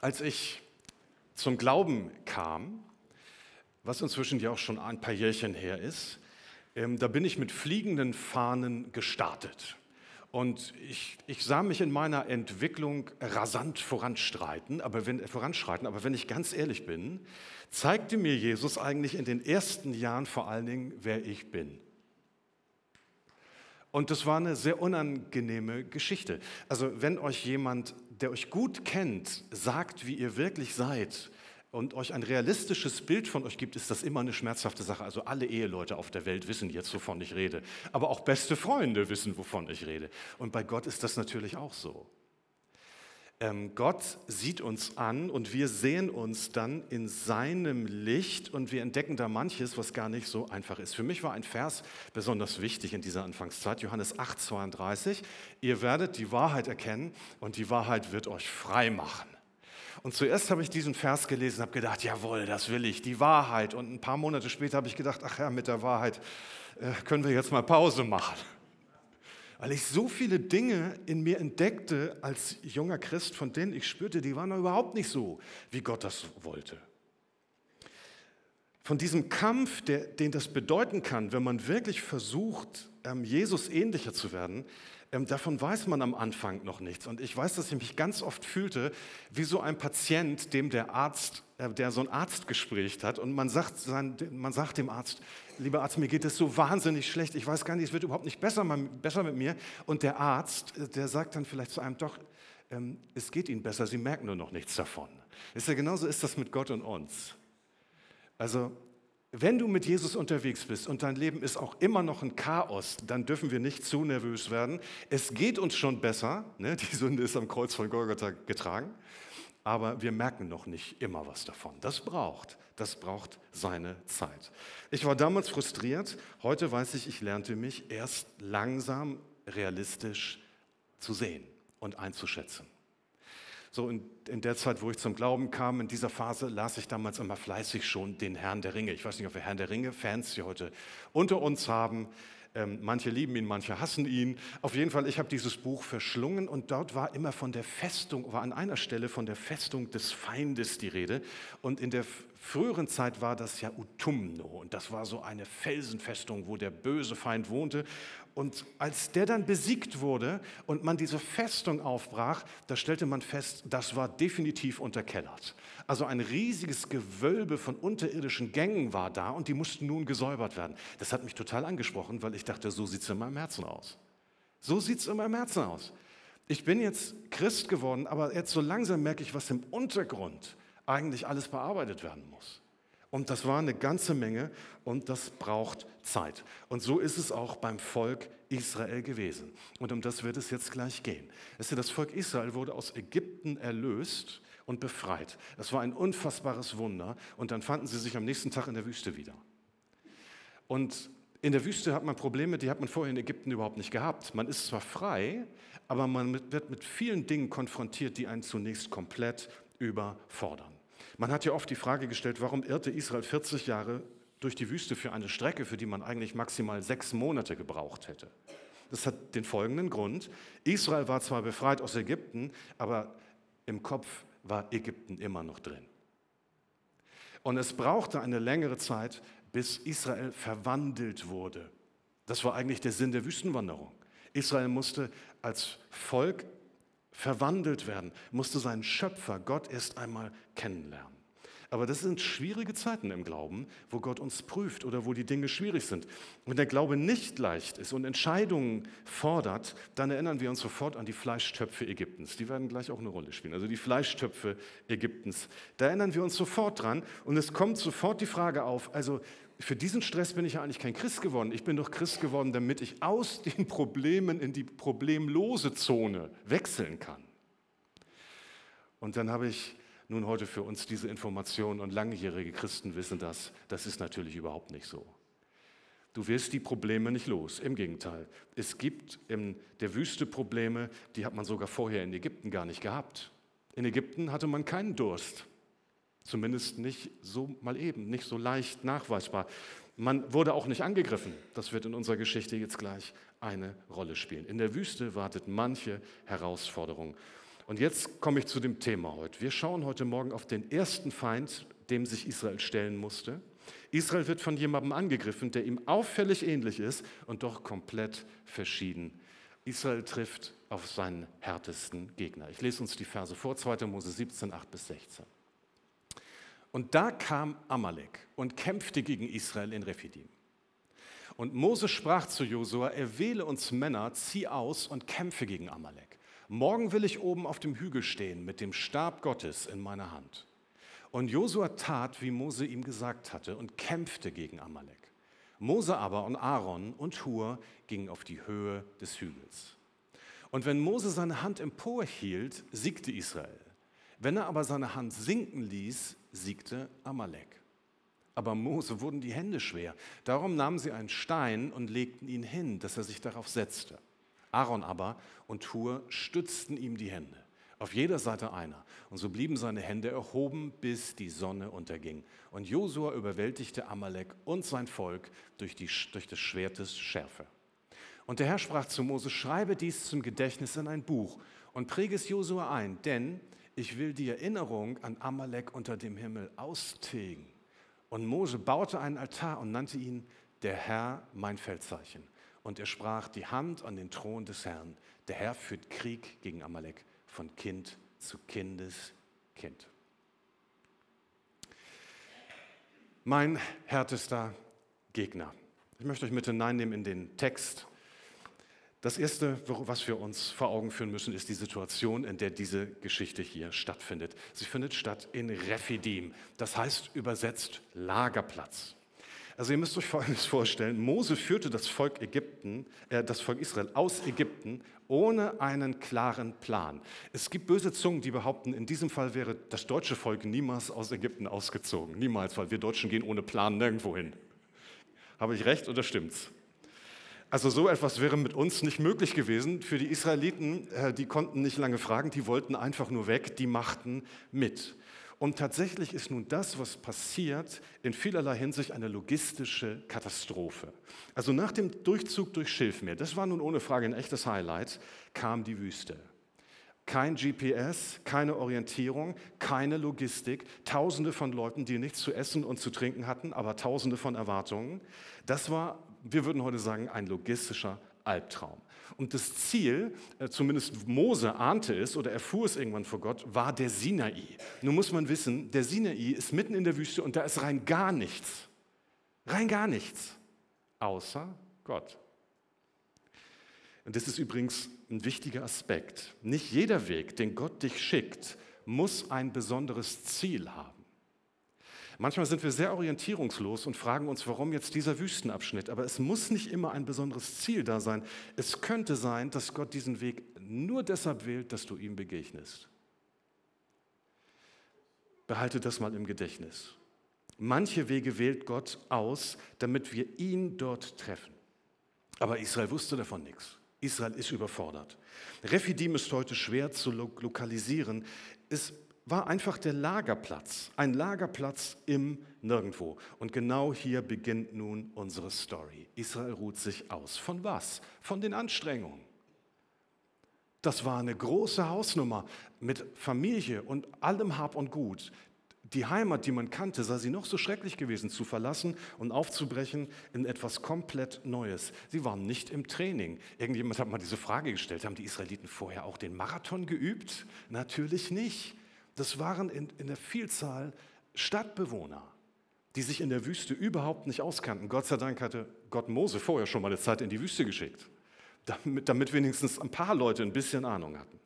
Als ich zum Glauben kam, was inzwischen ja auch schon ein paar Jährchen her ist, ähm, da bin ich mit fliegenden Fahnen gestartet. Und ich, ich, sah mich in meiner Entwicklung rasant voranschreiten aber, wenn, voranschreiten, aber wenn ich ganz ehrlich bin, zeigte mir Jesus eigentlich in den ersten Jahren vor allen Dingen, wer ich bin. Und das war eine sehr unangenehme Geschichte. Also wenn euch jemand, der euch gut kennt, sagt, wie ihr wirklich seid und euch ein realistisches Bild von euch gibt, ist das immer eine schmerzhafte Sache. Also alle Eheleute auf der Welt wissen jetzt, wovon ich rede. Aber auch beste Freunde wissen, wovon ich rede. Und bei Gott ist das natürlich auch so. Ähm, Gott sieht uns an und wir sehen uns dann in seinem Licht und wir entdecken da manches, was gar nicht so einfach ist. Für mich war ein Vers besonders wichtig in dieser Anfangszeit, Johannes 8, 32. Ihr werdet die Wahrheit erkennen und die Wahrheit wird euch frei machen. Und zuerst habe ich diesen Vers gelesen habe gedacht, jawohl, das will ich, die Wahrheit. Und ein paar Monate später habe ich gedacht, ach ja, mit der Wahrheit äh, können wir jetzt mal Pause machen weil ich so viele Dinge in mir entdeckte als junger Christ, von denen ich spürte, die waren überhaupt nicht so, wie Gott das wollte. Von diesem Kampf, der, den das bedeuten kann, wenn man wirklich versucht, ähm, Jesus ähnlicher zu werden, davon weiß man am Anfang noch nichts. Und ich weiß, dass ich mich ganz oft fühlte wie so ein Patient, dem der Arzt, äh, der so ein Arztgespräch hat und man sagt, sein, man sagt dem Arzt, lieber Arzt, mir geht es so wahnsinnig schlecht, ich weiß gar nicht, es wird überhaupt nicht besser, besser mit mir. Und der Arzt, äh, der sagt dann vielleicht zu einem, doch, ähm, es geht Ihnen besser, Sie merken nur noch nichts davon. Ist ja genauso ist das mit Gott und uns. Also wenn du mit Jesus unterwegs bist und dein Leben ist auch immer noch ein Chaos, dann dürfen wir nicht zu nervös werden. Es geht uns schon besser, ne? die Sünde ist am Kreuz von Golgatha getragen, aber wir merken noch nicht immer was davon. Das braucht, das braucht seine Zeit. Ich war damals frustriert, heute weiß ich, ich lernte mich erst langsam realistisch zu sehen und einzuschätzen. So in, in, der Zeit, wo ich zum Glauben kam, in dieser Phase las ich damals immer fleißig schon den Herrn der Ringe. Ich weiß nicht, ob wir Herrn der Ringe-Fans hier heute unter uns haben. Ähm, manche lieben ihn, manche hassen ihn. Auf jeden Fall, ich habe dieses Buch verschlungen und dort war immer von der Festung, war an einer Stelle von der Festung des Feindes die Rede. Und in der früheren Zeit war das ja Utumno und das war so eine Felsenfestung, wo der böse Feind wohnte. Und als der dann besiegt wurde und man diese Festung aufbrach, da stellte man fest, das war definitiv unterkellert. Also ein riesiges Gewölbe von unterirdischen Gängen war da und die mussten nun gesäubert werden. Das hat mich total angesprochen, weil ich dachte, so sieht es in meinem Herzen aus. So sieht es in meinem Herzen aus. Ich bin jetzt Christ geworden, aber jetzt so langsam merke ich, was im Untergrund eigentlich alles bearbeitet werden muss. Und das war eine ganze Menge und das braucht Zeit. Und so ist es auch beim Volk Israel gewesen. Und um das wird es jetzt gleich gehen. Das Volk Israel wurde aus Ägypten erlöst und befreit. Das war ein unfassbares Wunder. Und dann fanden sie sich am nächsten Tag in der Wüste wieder. Und in der Wüste hat man Probleme, die hat man vorher in Ägypten überhaupt nicht gehabt. Man ist zwar frei, aber man wird mit vielen Dingen konfrontiert, die einen zunächst komplett überfordern. Man hat ja oft die Frage gestellt, warum irrte Israel 40 Jahre durch die Wüste für eine Strecke, für die man eigentlich maximal sechs Monate gebraucht hätte. Das hat den folgenden Grund. Israel war zwar befreit aus Ägypten, aber im Kopf war Ägypten immer noch drin. Und es brauchte eine längere Zeit, bis Israel verwandelt wurde. Das war eigentlich der Sinn der Wüstenwanderung. Israel musste als Volk verwandelt werden, musste seinen Schöpfer, Gott erst einmal kennenlernen. Aber das sind schwierige Zeiten im Glauben, wo Gott uns prüft oder wo die Dinge schwierig sind. Wenn der Glaube nicht leicht ist und Entscheidungen fordert, dann erinnern wir uns sofort an die Fleischtöpfe Ägyptens. Die werden gleich auch eine Rolle spielen. Also die Fleischtöpfe Ägyptens. Da erinnern wir uns sofort dran und es kommt sofort die Frage auf, also für diesen Stress bin ich ja eigentlich kein Christ geworden. Ich bin doch Christ geworden, damit ich aus den Problemen in die problemlose Zone wechseln kann. Und dann habe ich nun heute für uns diese Information und langjährige Christen wissen das, das ist natürlich überhaupt nicht so. Du wirst die Probleme nicht los. Im Gegenteil. Es gibt in der Wüste Probleme, die hat man sogar vorher in Ägypten gar nicht gehabt. In Ägypten hatte man keinen Durst. Zumindest nicht so mal eben, nicht so leicht nachweisbar. Man wurde auch nicht angegriffen. Das wird in unserer Geschichte jetzt gleich eine Rolle spielen. In der Wüste wartet manche Herausforderung. Und jetzt komme ich zu dem Thema heute. Wir schauen heute Morgen auf den ersten Feind, dem sich Israel stellen musste. Israel wird von jemandem angegriffen, der ihm auffällig ähnlich ist und doch komplett verschieden. Israel trifft auf seinen härtesten Gegner. Ich lese uns die Verse vor, 2. Mose 17, 8 bis 16. Und da kam Amalek und kämpfte gegen Israel in Rephidim. Und Mose sprach zu Josua, erwähle uns Männer, zieh aus und kämpfe gegen Amalek. Morgen will ich oben auf dem Hügel stehen mit dem Stab Gottes in meiner Hand. Und Josua tat, wie Mose ihm gesagt hatte, und kämpfte gegen Amalek. Mose aber und Aaron und Hur gingen auf die Höhe des Hügels. Und wenn Mose seine Hand emporhielt, siegte Israel. Wenn er aber seine Hand sinken ließ, siegte Amalek. Aber Mose wurden die Hände schwer. Darum nahmen sie einen Stein und legten ihn hin, dass er sich darauf setzte. Aaron aber und Hur stützten ihm die Hände, auf jeder Seite einer. Und so blieben seine Hände erhoben, bis die Sonne unterging. Und Josua überwältigte Amalek und sein Volk durch, die, durch des Schwertes Schärfe. Und der Herr sprach zu Mose, schreibe dies zum Gedächtnis in ein Buch und präge es Josua ein, denn ich will die Erinnerung an Amalek unter dem Himmel austilgen. Und Mose baute einen Altar und nannte ihn der Herr mein Feldzeichen. Und er sprach die Hand an den Thron des Herrn. Der Herr führt Krieg gegen Amalek von Kind zu Kindeskind. Mein härtester Gegner. Ich möchte euch mit hineinnehmen in den Text. Das Erste, was wir uns vor Augen führen müssen, ist die Situation, in der diese Geschichte hier stattfindet. Sie findet statt in Rephidim, das heißt übersetzt Lagerplatz. Also ihr müsst euch Folgendes vorstellen. Mose führte das Volk Ägypten, äh, das Volk Israel aus Ägypten ohne einen klaren Plan. Es gibt böse Zungen, die behaupten, in diesem Fall wäre das deutsche Volk niemals aus Ägypten ausgezogen. Niemals, weil wir Deutschen gehen ohne Plan nirgendwo hin. Habe ich recht oder stimmt's? Also so etwas wäre mit uns nicht möglich gewesen. Für die Israeliten, äh, die konnten nicht lange fragen, die wollten einfach nur weg, die machten mit. Und tatsächlich ist nun das, was passiert, in vielerlei Hinsicht eine logistische Katastrophe. Also nach dem Durchzug durch Schilfmeer, das war nun ohne Frage ein echtes Highlight, kam die Wüste. Kein GPS, keine Orientierung, keine Logistik, Tausende von Leuten, die nichts zu essen und zu trinken hatten, aber Tausende von Erwartungen. Das war, wir würden heute sagen, ein logistischer Albtraum. Und das Ziel, äh, zumindest Mose ahnte es oder erfuhr es irgendwann vor Gott, war der Sinai. Nun muss man wissen, der Sinai ist mitten in der Wüste und da ist rein gar nichts. Rein gar nichts. Außer Gott. Und das ist übrigens ein wichtiger Aspekt. Nicht jeder Weg, den Gott dich schickt, muss ein besonderes Ziel haben. Manchmal sind wir sehr orientierungslos und fragen uns, warum jetzt dieser Wüstenabschnitt. Aber es muss nicht immer ein besonderes Ziel da sein. Es könnte sein, dass Gott diesen Weg nur deshalb wählt, dass du ihm begegnest. Behalte das mal im Gedächtnis. Manche Wege wählt Gott aus, damit wir ihn dort treffen. Aber Israel wusste davon nichts. Israel ist überfordert. Rephidim ist heute schwer zu lokalisieren. Es war einfach der Lagerplatz, ein Lagerplatz im Nirgendwo. Und genau hier beginnt nun unsere Story. Israel ruht sich aus. Von was? Von den Anstrengungen. Das war eine große Hausnummer mit Familie und allem Hab und Gut. Die Heimat, die man kannte, sei sie noch so schrecklich gewesen, zu verlassen und aufzubrechen in etwas komplett Neues. Sie waren nicht im Training. Irgendjemand hat mal diese Frage gestellt, haben die Israeliten vorher auch den Marathon geübt? Natürlich nicht. Das waren in, in der Vielzahl Stadtbewohner, die sich in der Wüste überhaupt nicht auskannten. Gott sei Dank hatte Gott Mose vorher schon mal eine Zeit in die Wüste geschickt, damit, damit wenigstens ein paar Leute ein bisschen Ahnung hatten.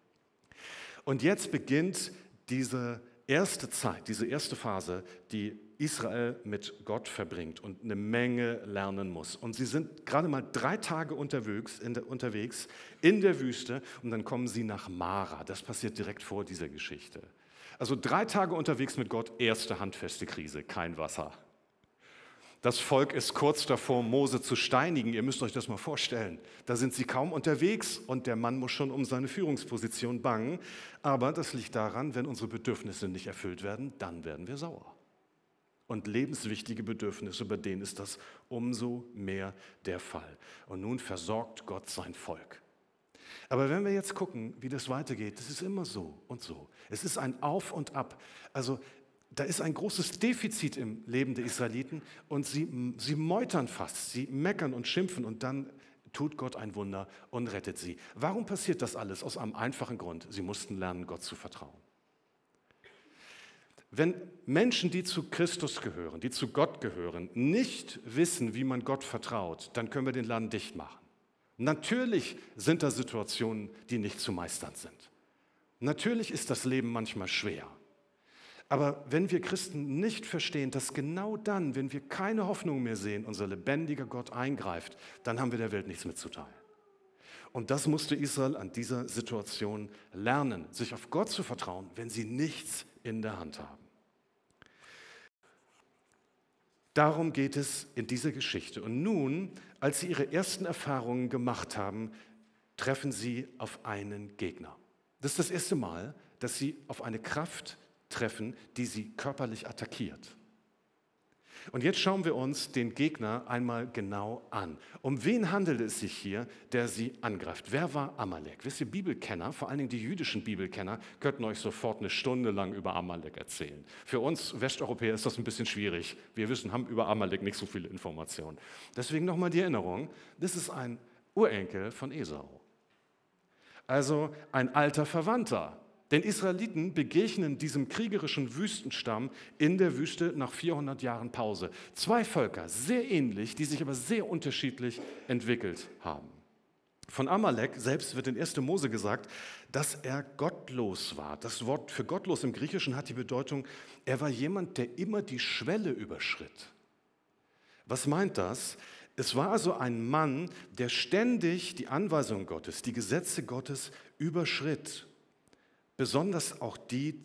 Und jetzt beginnt diese erste Zeit, diese erste Phase, die Israel mit Gott verbringt und eine Menge lernen muss. Und sie sind gerade mal drei Tage unterwegs in, der, unterwegs in der Wüste und dann kommen sie nach Mara. Das passiert direkt vor dieser Geschichte. Also drei Tage unterwegs mit Gott, erste handfeste Krise, kein Wasser. Das Volk ist kurz davor, Mose zu steinigen. Ihr müsst euch das mal vorstellen. Da sind sie kaum unterwegs und der Mann muss schon um seine Führungsposition bangen. Aber das liegt daran, wenn unsere Bedürfnisse nicht erfüllt werden, dann werden wir sauer. Und lebenswichtige Bedürfnisse, bei denen ist das umso mehr der Fall. Und nun versorgt Gott sein Volk. Aber wenn wir jetzt gucken, wie das weitergeht, das ist immer so und so. Es ist ein Auf und Ab. Also da ist ein großes Defizit im Leben der Israeliten und sie, sie meutern fast, sie meckern und schimpfen und dann tut Gott ein Wunder und rettet sie. Warum passiert das alles? Aus einem einfachen Grund. Sie mussten lernen, Gott zu vertrauen. Wenn Menschen, die zu Christus gehören, die zu Gott gehören, nicht wissen, wie man Gott vertraut, dann können wir den Laden dicht machen. Natürlich sind da Situationen, die nicht zu meistern sind. Natürlich ist das Leben manchmal schwer. Aber wenn wir Christen nicht verstehen, dass genau dann, wenn wir keine Hoffnung mehr sehen, unser lebendiger Gott eingreift, dann haben wir der Welt nichts mitzuteilen. Und das musste Israel an dieser Situation lernen, sich auf Gott zu vertrauen, wenn sie nichts in der Hand haben. Darum geht es in dieser Geschichte. Und nun, als sie ihre ersten Erfahrungen gemacht haben, treffen sie auf einen Gegner. Das ist das erste Mal, dass sie auf eine Kraft treffen, die sie körperlich attackiert. Und jetzt schauen wir uns den Gegner einmal genau an. Um wen handelt es sich hier, der sie angreift? Wer war Amalek? Wisst ihr, Bibelkenner, vor allen Dingen die jüdischen Bibelkenner, könnten euch sofort eine Stunde lang über Amalek erzählen. Für uns Westeuropäer ist das ein bisschen schwierig. Wir wissen, haben über Amalek nicht so viele Informationen. Deswegen nochmal die Erinnerung, das ist ein Urenkel von Esau. Also ein alter Verwandter denn Israeliten begegnen diesem kriegerischen Wüstenstamm in der Wüste nach 400 Jahren Pause. Zwei Völker, sehr ähnlich, die sich aber sehr unterschiedlich entwickelt haben. Von Amalek selbst wird in 1. Mose gesagt, dass er gottlos war. Das Wort für gottlos im Griechischen hat die Bedeutung, er war jemand, der immer die Schwelle überschritt. Was meint das? Es war also ein Mann, der ständig die Anweisungen Gottes, die Gesetze Gottes überschritt besonders auch die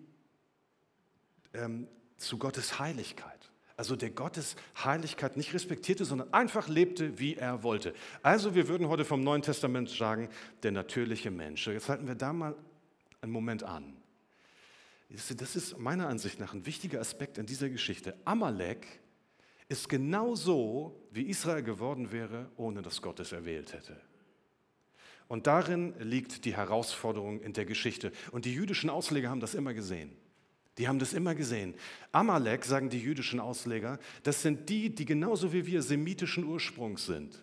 ähm, zu Gottes Heiligkeit. Also der Gottes Heiligkeit nicht respektierte, sondern einfach lebte, wie er wollte. Also wir würden heute vom Neuen Testament sagen, der natürliche Mensch. Jetzt halten wir da mal einen Moment an. Das ist meiner Ansicht nach ein wichtiger Aspekt in dieser Geschichte. Amalek ist genau so, wie Israel geworden wäre, ohne dass Gott es erwählt hätte. Und darin liegt die Herausforderung in der Geschichte. Und die jüdischen Ausleger haben das immer gesehen. Die haben das immer gesehen. Amalek, sagen die jüdischen Ausleger, das sind die, die genauso wie wir semitischen Ursprungs sind.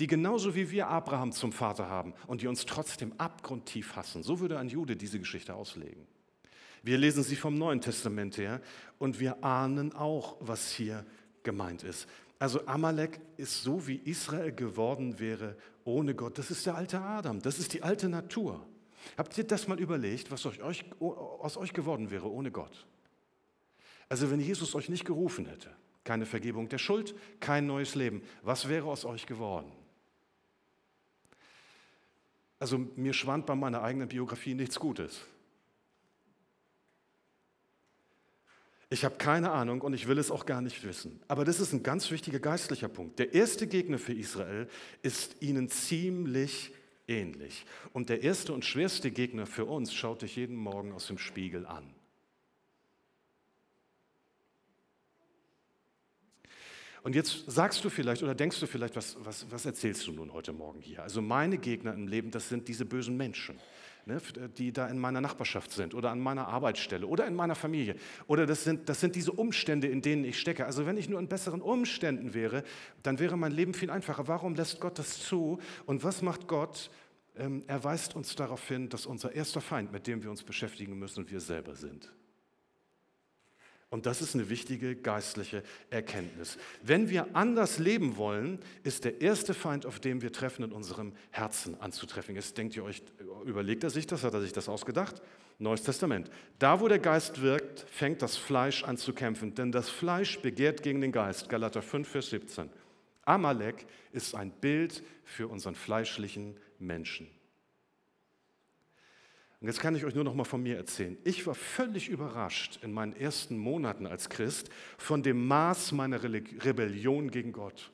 Die genauso wie wir Abraham zum Vater haben und die uns trotzdem abgrundtief hassen. So würde ein Jude diese Geschichte auslegen. Wir lesen sie vom Neuen Testament her und wir ahnen auch, was hier gemeint ist. Also Amalek ist so, wie Israel geworden wäre ohne Gott. Das ist der alte Adam, das ist die alte Natur. Habt ihr das mal überlegt, was aus euch, aus euch geworden wäre ohne Gott? Also wenn Jesus euch nicht gerufen hätte, keine Vergebung der Schuld, kein neues Leben, was wäre aus euch geworden? Also mir schwand bei meiner eigenen Biografie nichts Gutes. Ich habe keine Ahnung und ich will es auch gar nicht wissen. Aber das ist ein ganz wichtiger geistlicher Punkt. Der erste Gegner für Israel ist ihnen ziemlich ähnlich. Und der erste und schwerste Gegner für uns schaut dich jeden Morgen aus dem Spiegel an. Und jetzt sagst du vielleicht oder denkst du vielleicht, was, was, was erzählst du nun heute Morgen hier? Also meine Gegner im Leben, das sind diese bösen Menschen ne, die da in meiner Nachbarschaft sind oder an meiner Arbeitsstelle oder in meiner Familie. Oder das sind, das sind diese Umstände, in denen ich stecke. Also wenn ich nur in besseren Umständen wäre, dann wäre mein Leben viel einfacher. Warum lässt Gott das zu? Und was macht Gott? Ähm, er weist uns darauf hin, dass unser erster Feind, mit dem wir uns beschäftigen müssen, wir selber sind. Und das ist eine wichtige geistliche Erkenntnis. Wenn wir anders leben wollen, ist der erste Feind, auf dem wir treffen, in unserem Herzen anzutreffen. Jetzt denkt ihr euch, überlegt er sich das, hat er sich das ausgedacht? Neues Testament. Da, wo der Geist wirkt, fängt das Fleisch an zu kämpfen, denn das Fleisch begehrt gegen den Geist. Galater 5, Vers 17. Amalek ist ein Bild für unseren fleischlichen Menschen. Und jetzt kann ich euch nur noch mal von mir erzählen. Ich war völlig überrascht in meinen ersten Monaten als Christ von dem Maß meiner Rebellion gegen Gott.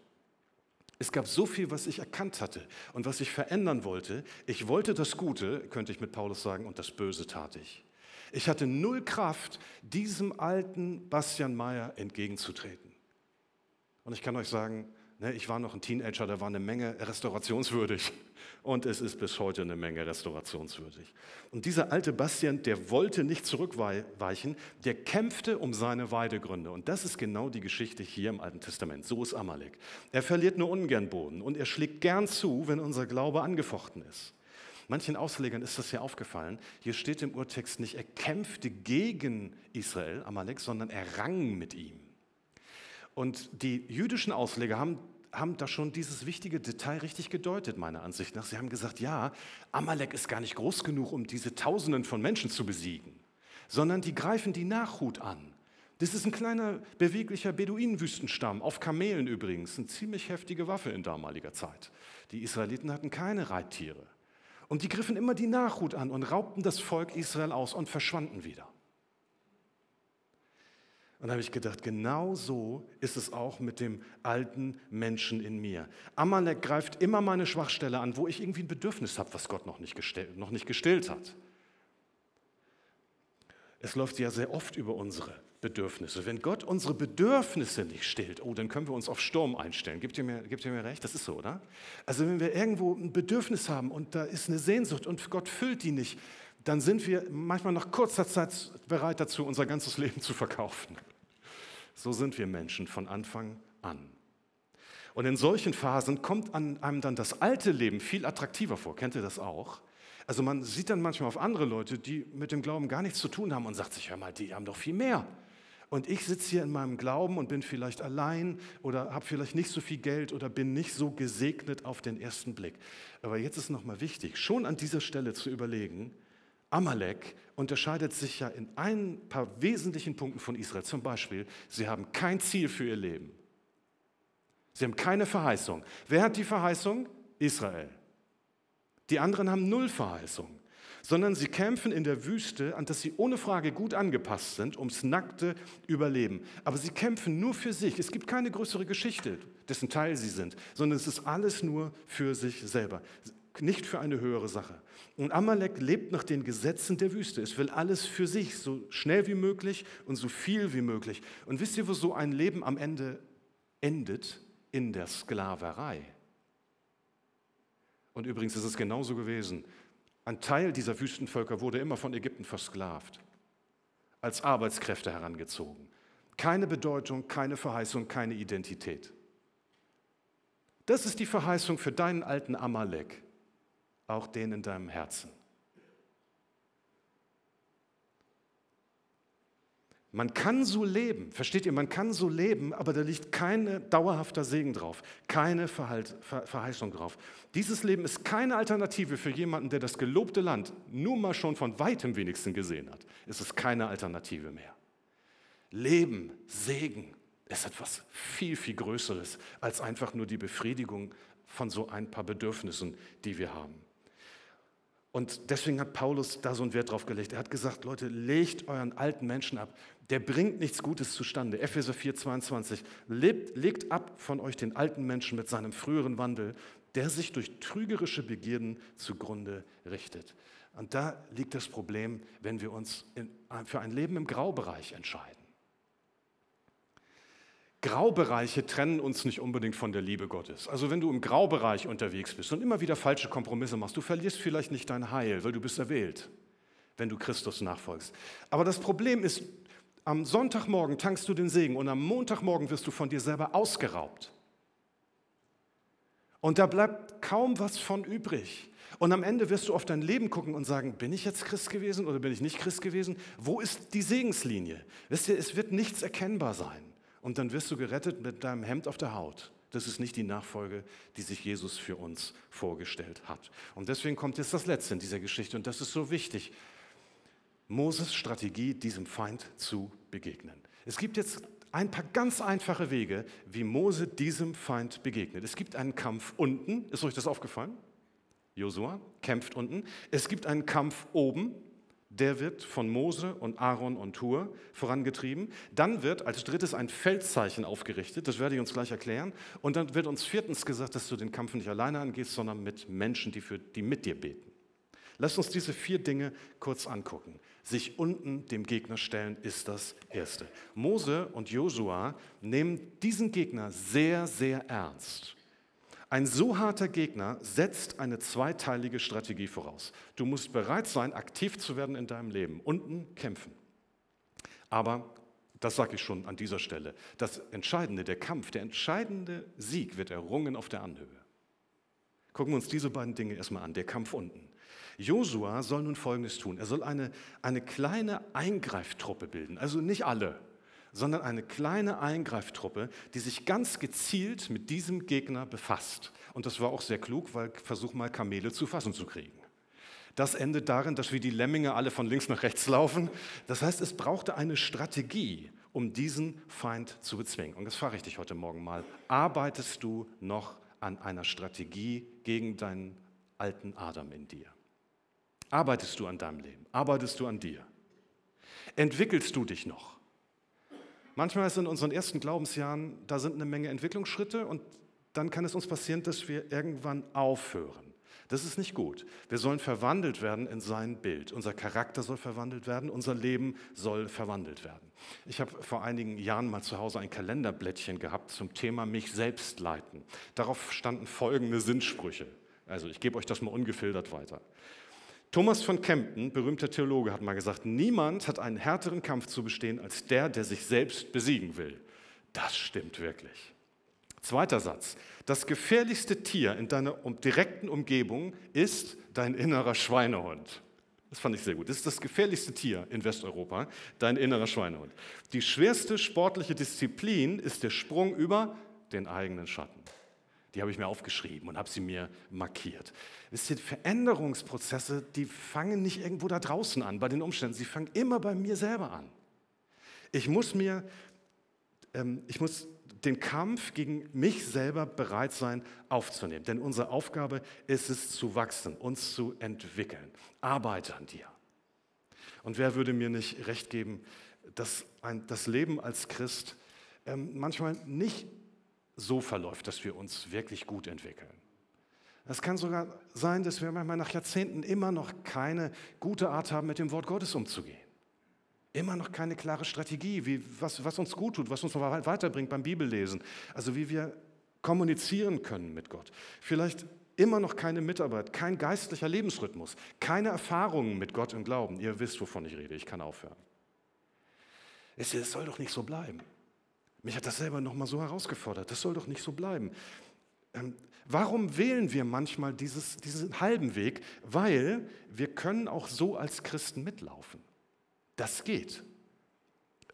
Es gab so viel, was ich erkannt hatte und was ich verändern wollte. Ich wollte das Gute, könnte ich mit Paulus sagen, und das Böse tat ich. Ich hatte null Kraft, diesem alten Bastian Meyer entgegenzutreten. Und ich kann euch sagen, ich war noch ein Teenager, da war eine Menge restaurationswürdig. Und es ist bis heute eine Menge restaurationswürdig. Und dieser alte Bastian, der wollte nicht zurückweichen, der kämpfte um seine Weidegründe. Und das ist genau die Geschichte hier im Alten Testament. So ist Amalek. Er verliert nur ungern Boden und er schlägt gern zu, wenn unser Glaube angefochten ist. Manchen Auslegern ist das ja aufgefallen. Hier steht im Urtext nicht, er kämpfte gegen Israel, Amalek, sondern er rang mit ihm. Und die jüdischen Ausleger haben, haben da schon dieses wichtige Detail richtig gedeutet, meiner Ansicht nach. Sie haben gesagt, ja, Amalek ist gar nicht groß genug, um diese Tausenden von Menschen zu besiegen, sondern die greifen die Nachhut an. Das ist ein kleiner, beweglicher Beduinenwüstenstamm, auf Kamelen übrigens, eine ziemlich heftige Waffe in damaliger Zeit. Die Israeliten hatten keine Reittiere. Und die griffen immer die Nachhut an und raubten das Volk Israel aus und verschwanden wieder. Und da habe ich gedacht, genau so ist es auch mit dem alten Menschen in mir. Amalek greift immer meine Schwachstelle an, wo ich irgendwie ein Bedürfnis habe, was Gott noch nicht, gestellt, noch nicht gestillt hat. Es läuft ja sehr oft über unsere Bedürfnisse. Wenn Gott unsere Bedürfnisse nicht stillt, oh, dann können wir uns auf Sturm einstellen. Gibt ihr, mir, gibt ihr mir recht? Das ist so, oder? Also wenn wir irgendwo ein Bedürfnis haben und da ist eine Sehnsucht und Gott füllt die nicht, dann sind wir manchmal nach kurzer Zeit bereit dazu, unser ganzes Leben zu verkaufen. So sind wir Menschen von Anfang an. Und in solchen Phasen kommt einem dann das alte Leben viel attraktiver vor. Kennt ihr das auch? Also man sieht dann manchmal auf andere Leute, die mit dem Glauben gar nichts zu tun haben und sagt sich, hör mal, die haben doch viel mehr. Und ich sitze hier in meinem Glauben und bin vielleicht allein oder habe vielleicht nicht so viel Geld oder bin nicht so gesegnet auf den ersten Blick. Aber jetzt ist nochmal wichtig, schon an dieser Stelle zu überlegen, Amalek unterscheidet sich ja in ein paar wesentlichen Punkten von Israel. Zum Beispiel, sie haben kein Ziel für ihr Leben. Sie haben keine Verheißung. Wer hat die Verheißung? Israel. Die anderen haben null Verheißung, sondern sie kämpfen in der Wüste, an das sie ohne Frage gut angepasst sind, ums nackte Überleben. Aber sie kämpfen nur für sich. Es gibt keine größere Geschichte, dessen Teil sie sind, sondern es ist alles nur für sich selber, nicht für eine höhere Sache. Und Amalek lebt nach den Gesetzen der Wüste. Es will alles für sich, so schnell wie möglich und so viel wie möglich. Und wisst ihr, wo so ein Leben am Ende endet? In der Sklaverei. Und übrigens ist es genauso gewesen. Ein Teil dieser Wüstenvölker wurde immer von Ägypten versklavt, als Arbeitskräfte herangezogen. Keine Bedeutung, keine Verheißung, keine Identität. Das ist die Verheißung für deinen alten Amalek auch den in deinem Herzen. Man kann so leben, versteht ihr, man kann so leben, aber da liegt kein dauerhafter Segen drauf, keine Verhalt, Ver, Verheißung drauf. Dieses Leben ist keine Alternative für jemanden, der das gelobte Land nur mal schon von weitem wenigsten gesehen hat. Es ist keine Alternative mehr. Leben, Segen ist etwas viel, viel Größeres als einfach nur die Befriedigung von so ein paar Bedürfnissen, die wir haben. Und deswegen hat Paulus da so einen Wert drauf gelegt. Er hat gesagt, Leute, legt euren alten Menschen ab. Der bringt nichts Gutes zustande. Epheser 4, 22. Lebt, legt ab von euch den alten Menschen mit seinem früheren Wandel, der sich durch trügerische Begierden zugrunde richtet. Und da liegt das Problem, wenn wir uns in, für ein Leben im Graubereich entscheiden. Graubereiche trennen uns nicht unbedingt von der Liebe Gottes. Also wenn du im Graubereich unterwegs bist und immer wieder falsche Kompromisse machst, du verlierst vielleicht nicht dein Heil, weil du bist erwählt, wenn du Christus nachfolgst. Aber das Problem ist, am Sonntagmorgen tankst du den Segen und am Montagmorgen wirst du von dir selber ausgeraubt. Und da bleibt kaum was von übrig. Und am Ende wirst du auf dein Leben gucken und sagen, bin ich jetzt Christ gewesen oder bin ich nicht Christ gewesen? Wo ist die Segenslinie? Wisst ihr, es wird nichts erkennbar sein und dann wirst du gerettet mit deinem Hemd auf der Haut. Das ist nicht die Nachfolge, die sich Jesus für uns vorgestellt hat. Und deswegen kommt jetzt das Letzte in dieser Geschichte und das ist so wichtig. Moses Strategie, diesem Feind zu begegnen. Es gibt jetzt ein paar ganz einfache Wege, wie Mose diesem Feind begegnet. Es gibt einen Kampf unten, ist euch das aufgefallen? Josua kämpft unten. Es gibt einen Kampf oben, der wird von Mose und Aaron und Hur vorangetrieben. Dann wird als drittes ein Feldzeichen aufgerichtet, das werde ich uns gleich erklären. Und dann wird uns viertens gesagt, dass du den Kampf nicht alleine angehst, sondern mit Menschen, die, für, die mit dir beten. Lass uns diese vier Dinge kurz angucken. Sich unten dem Gegner stellen ist das Erste. Mose und Josua nehmen diesen Gegner sehr, sehr ernst. Ein so harter Gegner setzt eine zweiteilige Strategie voraus. Du musst bereit sein, aktiv zu werden in deinem Leben, unten kämpfen. Aber, das sage ich schon an dieser Stelle, das Entscheidende, der Kampf, der entscheidende Sieg wird errungen auf der Anhöhe. Gucken wir uns diese beiden Dinge erstmal an, der Kampf unten. Josua soll nun Folgendes tun. Er soll eine, eine kleine Eingreiftruppe bilden, also nicht alle, sondern eine kleine Eingreiftruppe, die sich ganz gezielt mit diesem Gegner befasst. Und das war auch sehr klug, weil versuch mal Kamele zu fassen zu kriegen. Das endet darin, dass wir die Lemminge alle von links nach rechts laufen. Das heißt, es brauchte eine Strategie, um diesen Feind zu bezwingen. Und das frage ich dich heute Morgen mal. Arbeitest du noch an einer Strategie gegen deinen alten Adam in dir? Arbeitest du an deinem Leben? Arbeitest du an dir? Entwickelst du dich noch? Manchmal ist in unseren ersten Glaubensjahren, da sind eine Menge Entwicklungsschritte und dann kann es uns passieren, dass wir irgendwann aufhören. Das ist nicht gut. Wir sollen verwandelt werden in sein Bild. Unser Charakter soll verwandelt werden, unser Leben soll verwandelt werden. Ich habe vor einigen Jahren mal zu Hause ein Kalenderblättchen gehabt zum Thema mich selbst leiten. Darauf standen folgende Sinnsprüche. Also ich gebe euch das mal ungefiltert weiter. Thomas von Kempten, berühmter Theologe, hat mal gesagt, niemand hat einen härteren Kampf zu bestehen als der, der sich selbst besiegen will. Das stimmt wirklich. Zweiter Satz. Das gefährlichste Tier in deiner direkten Umgebung ist dein innerer Schweinehund. Das fand ich sehr gut. Das ist das gefährlichste Tier in Westeuropa, dein innerer Schweinehund. Die schwerste sportliche Disziplin ist der Sprung über den eigenen Schatten. Die habe ich mir aufgeschrieben und habe sie mir markiert. Wisst ihr, Veränderungsprozesse, die fangen nicht irgendwo da draußen an, bei den Umständen. Sie fangen immer bei mir selber an. Ich muss mir, ähm, ich muss den Kampf gegen mich selber bereit sein aufzunehmen. Denn unsere Aufgabe ist es zu wachsen, uns zu entwickeln. Arbeite an dir. Und wer würde mir nicht recht geben, dass ein, das Leben als Christ ähm, manchmal nicht so verläuft, dass wir uns wirklich gut entwickeln. Es kann sogar sein, dass wir manchmal nach Jahrzehnten immer noch keine gute Art haben, mit dem Wort Gottes umzugehen. Immer noch keine klare Strategie, wie, was, was uns gut tut, was uns weiterbringt beim Bibellesen. Also wie wir kommunizieren können mit Gott. Vielleicht immer noch keine Mitarbeit, kein geistlicher Lebensrhythmus, keine Erfahrungen mit Gott im Glauben. Ihr wisst, wovon ich rede, ich kann aufhören. Es soll doch nicht so bleiben. Mich hat das selber nochmal so herausgefordert. Das soll doch nicht so bleiben. Ähm, warum wählen wir manchmal dieses, diesen halben Weg? Weil wir können auch so als Christen mitlaufen. Das geht.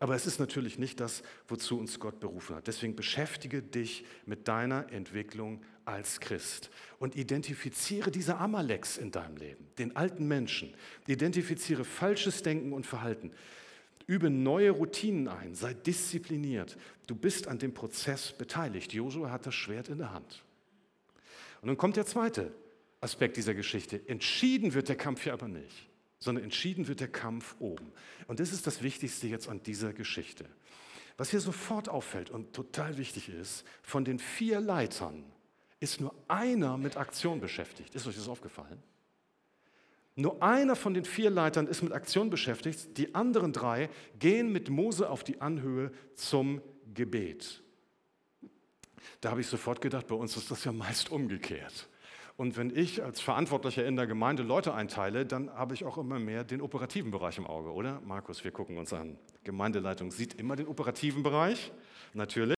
Aber es ist natürlich nicht das, wozu uns Gott berufen hat. Deswegen beschäftige dich mit deiner Entwicklung als Christ und identifiziere diese Amaleks in deinem Leben, den alten Menschen. Identifiziere falsches Denken und Verhalten. Übe neue Routinen ein, sei diszipliniert. Du bist an dem Prozess beteiligt. Josua hat das Schwert in der Hand. Und dann kommt der zweite Aspekt dieser Geschichte. Entschieden wird der Kampf hier aber nicht, sondern entschieden wird der Kampf oben. Und das ist das Wichtigste jetzt an dieser Geschichte. Was hier sofort auffällt und total wichtig ist, von den vier Leitern ist nur einer mit Aktion beschäftigt. Ist euch das aufgefallen? Nur einer von den vier Leitern ist mit Aktion beschäftigt, die anderen drei gehen mit Mose auf die Anhöhe zum Gebet. Da habe ich sofort gedacht, bei uns ist das ja meist umgekehrt. Und wenn ich als Verantwortlicher in der Gemeinde Leute einteile, dann habe ich auch immer mehr den operativen Bereich im Auge, oder? Markus, wir gucken uns an. Gemeindeleitung sieht immer den operativen Bereich, natürlich.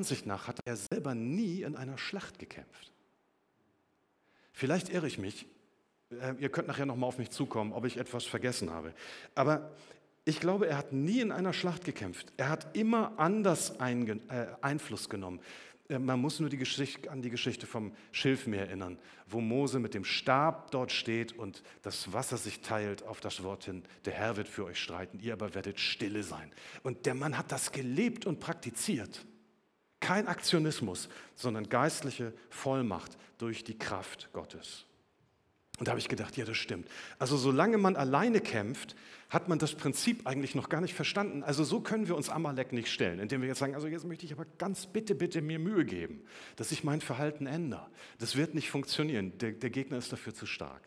Ansicht nach hat er selber nie in einer Schlacht gekämpft. Vielleicht irre ich mich. Äh, ihr könnt nachher nochmal auf mich zukommen, ob ich etwas vergessen habe. Aber ich glaube, er hat nie in einer Schlacht gekämpft. Er hat immer anders äh, Einfluss genommen. Äh, man muss nur die an die Geschichte vom Schilfmeer erinnern, wo Mose mit dem Stab dort steht und das Wasser sich teilt auf das Wort hin, der Herr wird für euch streiten, ihr aber werdet stille sein. Und der Mann hat das gelebt und praktiziert. Kein Aktionismus, sondern geistliche Vollmacht durch die Kraft Gottes. Und da habe ich gedacht, ja, das stimmt. Also solange man alleine kämpft, hat man das Prinzip eigentlich noch gar nicht verstanden. Also so können wir uns Amalek nicht stellen, indem wir jetzt sagen, also jetzt möchte ich aber ganz bitte, bitte mir Mühe geben, dass ich mein Verhalten ändere. Das wird nicht funktionieren. Der, der Gegner ist dafür zu stark.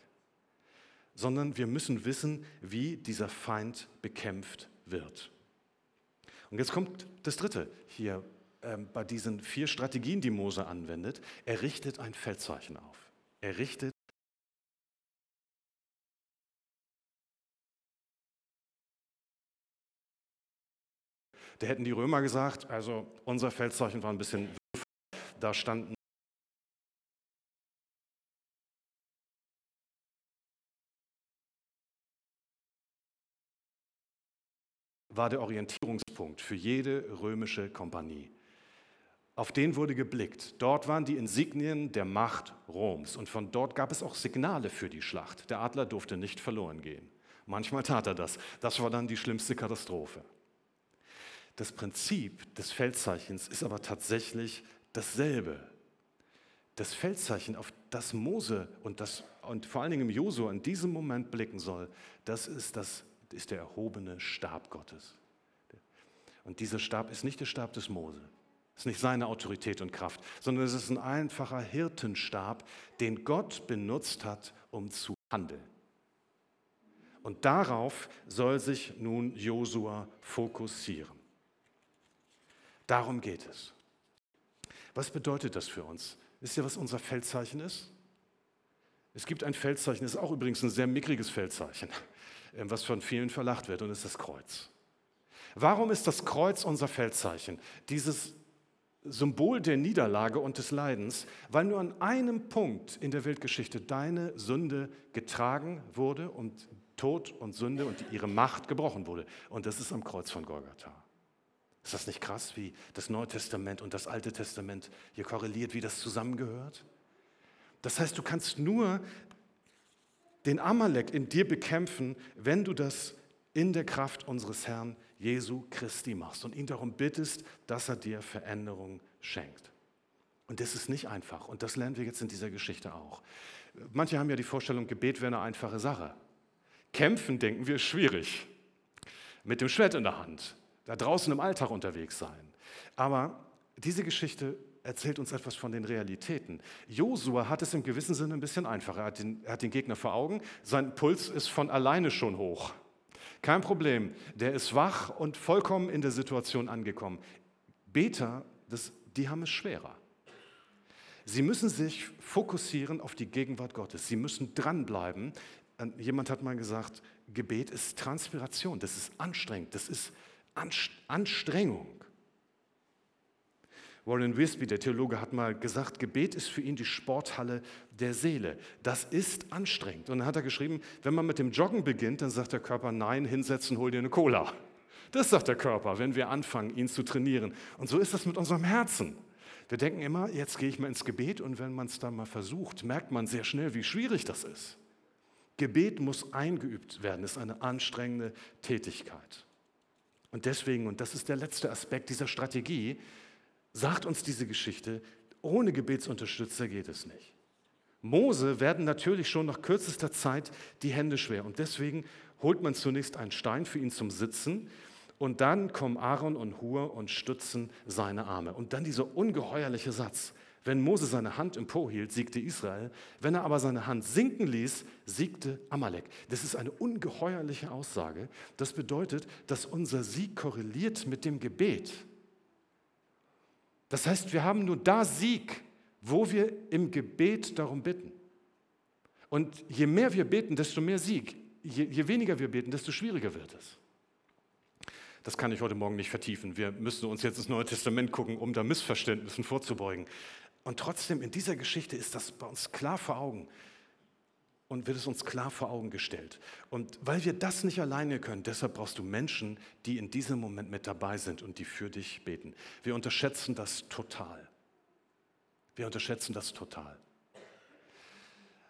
Sondern wir müssen wissen, wie dieser Feind bekämpft wird. Und jetzt kommt das Dritte hier bei diesen vier Strategien, die Mose anwendet. Er richtet ein Feldzeichen auf. Er richtet Da hätten die Römer gesagt, also unser Feldzeichen war ein bisschen, da standen war der Orientierungspunkt für jede römische Kompanie. Auf den wurde geblickt. Dort waren die Insignien der Macht Roms und von dort gab es auch Signale für die Schlacht. Der Adler durfte nicht verloren gehen. Manchmal tat er das. Das war dann die schlimmste Katastrophe. Das Prinzip des Feldzeichens ist aber tatsächlich dasselbe. Das Feldzeichen, auf das Mose und, das, und vor allen Dingen Josua in diesem Moment blicken soll, das ist, das ist der erhobene Stab Gottes. Und dieser Stab ist nicht der Stab des Mose. Es ist nicht seine Autorität und Kraft, sondern es ist ein einfacher Hirtenstab, den Gott benutzt hat, um zu handeln. Und darauf soll sich nun Josua fokussieren. Darum geht es. Was bedeutet das für uns? Wisst ihr, was unser Feldzeichen ist? Es gibt ein Feldzeichen, das ist auch übrigens ein sehr mickriges Feldzeichen, ähm, was von vielen verlacht wird, und es ist das Kreuz. Warum ist das Kreuz unser Feldzeichen? Dieses Symbol der Niederlage und des Leidens, weil nur an einem Punkt in der Weltgeschichte deine Sünde getragen wurde und Tod und Sünde und ihre Macht gebrochen wurde. Und das ist am Kreuz von Golgatha. Ist das nicht krass, wie das Neue Testament und das Alte Testament hier korreliert, wie das zusammengehört? Das heißt, du kannst nur den Amalek in dir bekämpfen, wenn du das in der Kraft unseres Herrn Jesu Christi machst und ihn darum bittest, dass er dir Veränderung schenkt. Und das ist nicht einfach und das lernen wir jetzt in dieser Geschichte auch. Manche haben ja die Vorstellung, Gebet wäre eine einfache Sache. Kämpfen, denken wir, ist schwierig. Mit dem Schwert in der Hand da draußen im Alltag unterwegs sein. Aber diese Geschichte erzählt uns etwas von den Realitäten. Josua hat es im gewissen Sinne ein bisschen einfacher. Er hat, den, er hat den Gegner vor Augen, sein Puls ist von alleine schon hoch. Kein Problem, der ist wach und vollkommen in der Situation angekommen. Beter, das, die haben es schwerer. Sie müssen sich fokussieren auf die Gegenwart Gottes. Sie müssen dranbleiben. Jemand hat mal gesagt, Gebet ist Transpiration, das ist anstrengend, das ist Anstrengung. Warren Wisby, der Theologe, hat mal gesagt, Gebet ist für ihn die Sporthalle der Seele. Das ist anstrengend. Und dann hat er geschrieben, wenn man mit dem Joggen beginnt, dann sagt der Körper, nein, hinsetzen, hol dir eine Cola. Das sagt der Körper, wenn wir anfangen, ihn zu trainieren. Und so ist das mit unserem Herzen. Wir denken immer, jetzt gehe ich mal ins Gebet und wenn man es dann mal versucht, merkt man sehr schnell, wie schwierig das ist. Gebet muss eingeübt werden, ist eine anstrengende Tätigkeit. Und deswegen, und das ist der letzte Aspekt dieser Strategie, sagt uns diese Geschichte, ohne Gebetsunterstützer geht es nicht. Mose werden natürlich schon nach kürzester Zeit die Hände schwer und deswegen holt man zunächst einen Stein für ihn zum Sitzen und dann kommen Aaron und Hur und stützen seine Arme. Und dann dieser ungeheuerliche Satz, wenn Mose seine Hand emporhielt, siegte Israel. Wenn er aber seine Hand sinken ließ, siegte Amalek. Das ist eine ungeheuerliche Aussage. Das bedeutet, dass unser Sieg korreliert mit dem Gebet. Das heißt, wir haben nur da Sieg, wo wir im Gebet darum bitten. Und je mehr wir beten, desto mehr Sieg. Je, je weniger wir beten, desto schwieriger wird es. Das kann ich heute Morgen nicht vertiefen. Wir müssen uns jetzt das Neue Testament gucken, um da Missverständnissen vorzubeugen. Und trotzdem, in dieser Geschichte ist das bei uns klar vor Augen und wird es uns klar vor Augen gestellt. Und weil wir das nicht alleine können, deshalb brauchst du Menschen, die in diesem Moment mit dabei sind und die für dich beten. Wir unterschätzen das total. Wir unterschätzen das total.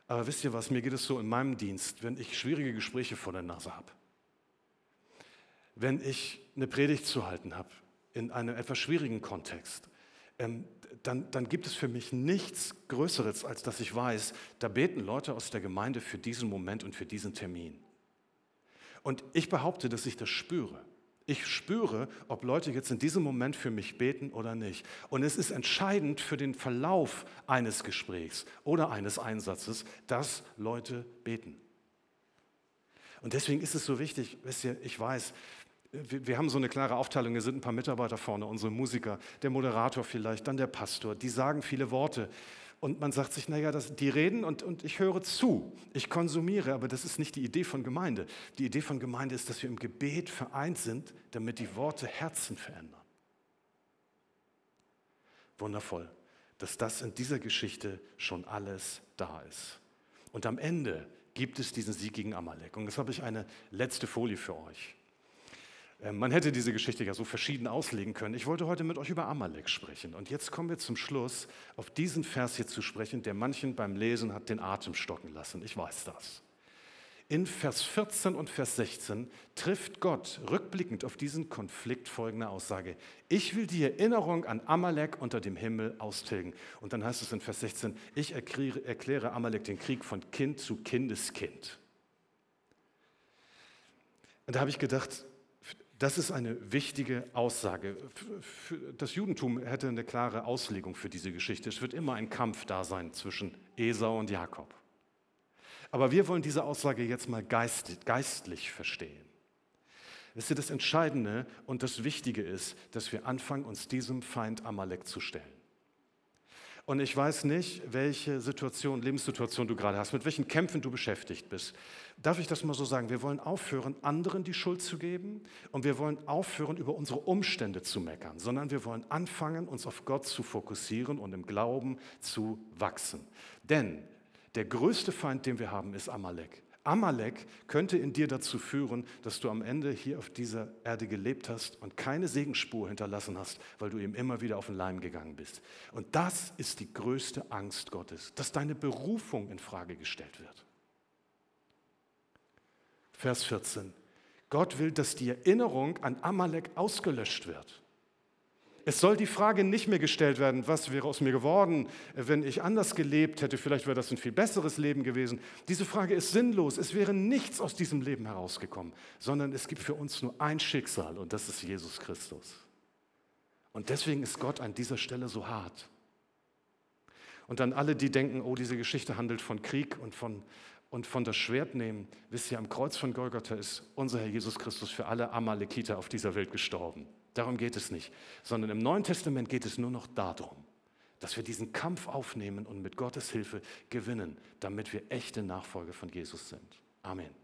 Aber wisst ihr was, mir geht es so in meinem Dienst, wenn ich schwierige Gespräche vor der Nase habe, wenn ich eine Predigt zu halten habe in einem etwas schwierigen Kontext, ähm, dann, dann gibt es für mich nichts Größeres, als dass ich weiß, da beten Leute aus der Gemeinde für diesen Moment und für diesen Termin. Und ich behaupte, dass ich das spüre. Ich spüre, ob Leute jetzt in diesem Moment für mich beten oder nicht. Und es ist entscheidend für den Verlauf eines Gesprächs oder eines Einsatzes, dass Leute beten. Und deswegen ist es so wichtig, wisst ihr, ich weiß, wir, wir haben so eine klare Aufteilung, hier sind ein paar Mitarbeiter vorne, unsere Musiker, der Moderator vielleicht, dann der Pastor, die sagen viele Worte. Und man sagt sich, naja, das, die reden und, und ich höre zu, ich konsumiere, aber das ist nicht die Idee von Gemeinde. Die Idee von Gemeinde ist, dass wir im Gebet vereint sind, damit die Worte Herzen verändern. Wundervoll, dass das in dieser Geschichte schon alles da ist. Und am Ende gibt es diesen Sieg gegen Amalek. Und jetzt habe ich eine letzte Folie für euch. Ähm, man hätte diese Geschichte ja so verschieden auslegen können. Ich wollte heute mit euch über Amalek sprechen. Und jetzt kommen wir zum Schluss auf diesen Vers hier zu sprechen, der manchen beim Lesen hat den Atem stocken lassen. Ich weiß das. In Vers 14 und Vers 16 trifft Gott rückblickend auf diesen Konflikt folgende Aussage. Ich will die Erinnerung an Amalek unter dem Himmel austilgen. Und dann heißt es in Vers 16, ich erkläre Amalek den Krieg von Kind zu Kindeskind. Und da habe ich gedacht, das ist eine wichtige Aussage. Das Judentum hätte eine klare Auslegung für diese Geschichte. Es wird immer ein Kampf da sein zwischen Esau und Jakob. Aber wir wollen diese Aussage jetzt mal geistlich verstehen. Das Entscheidende und das Wichtige ist, dass wir anfangen, uns diesem Feind Amalek zu stellen. Und ich weiß nicht, welche Situation, Lebenssituation du gerade hast, mit welchen Kämpfen du beschäftigt bist. Darf ich das mal so sagen? Wir wollen aufhören, anderen die Schuld zu geben und wir wollen aufhören, über unsere Umstände zu meckern, sondern wir wollen anfangen, uns auf Gott zu fokussieren und im Glauben zu wachsen. Denn der größte Feind, den wir haben, ist Amalek. Amalek könnte in dir dazu führen, dass du am Ende hier auf dieser Erde gelebt hast und keine Segenspur hinterlassen hast, weil du ihm immer wieder auf den Leim gegangen bist. Und das ist die größte Angst Gottes, dass deine Berufung in Frage gestellt wird. Vers 14. Gott will, dass die Erinnerung an Amalek ausgelöscht wird. Es soll die Frage nicht mehr gestellt werden, was wäre aus mir geworden, wenn ich anders gelebt hätte, vielleicht wäre das ein viel besseres Leben gewesen. Diese Frage ist sinnlos. Es wäre nichts aus diesem Leben herausgekommen, sondern es gibt für uns nur ein Schicksal und das ist Jesus Christus. Und deswegen ist Gott an dieser Stelle so hart. Und dann alle, die denken, oh, diese Geschichte handelt von Krieg und von, und von das Schwert nehmen, wisst ihr, am Kreuz von Golgatha ist unser Herr Jesus Christus für alle Amalekiter auf dieser Welt gestorben. Darum geht es nicht, sondern im Neuen Testament geht es nur noch darum, dass wir diesen Kampf aufnehmen und mit Gottes Hilfe gewinnen, damit wir echte Nachfolger von Jesus sind. Amen.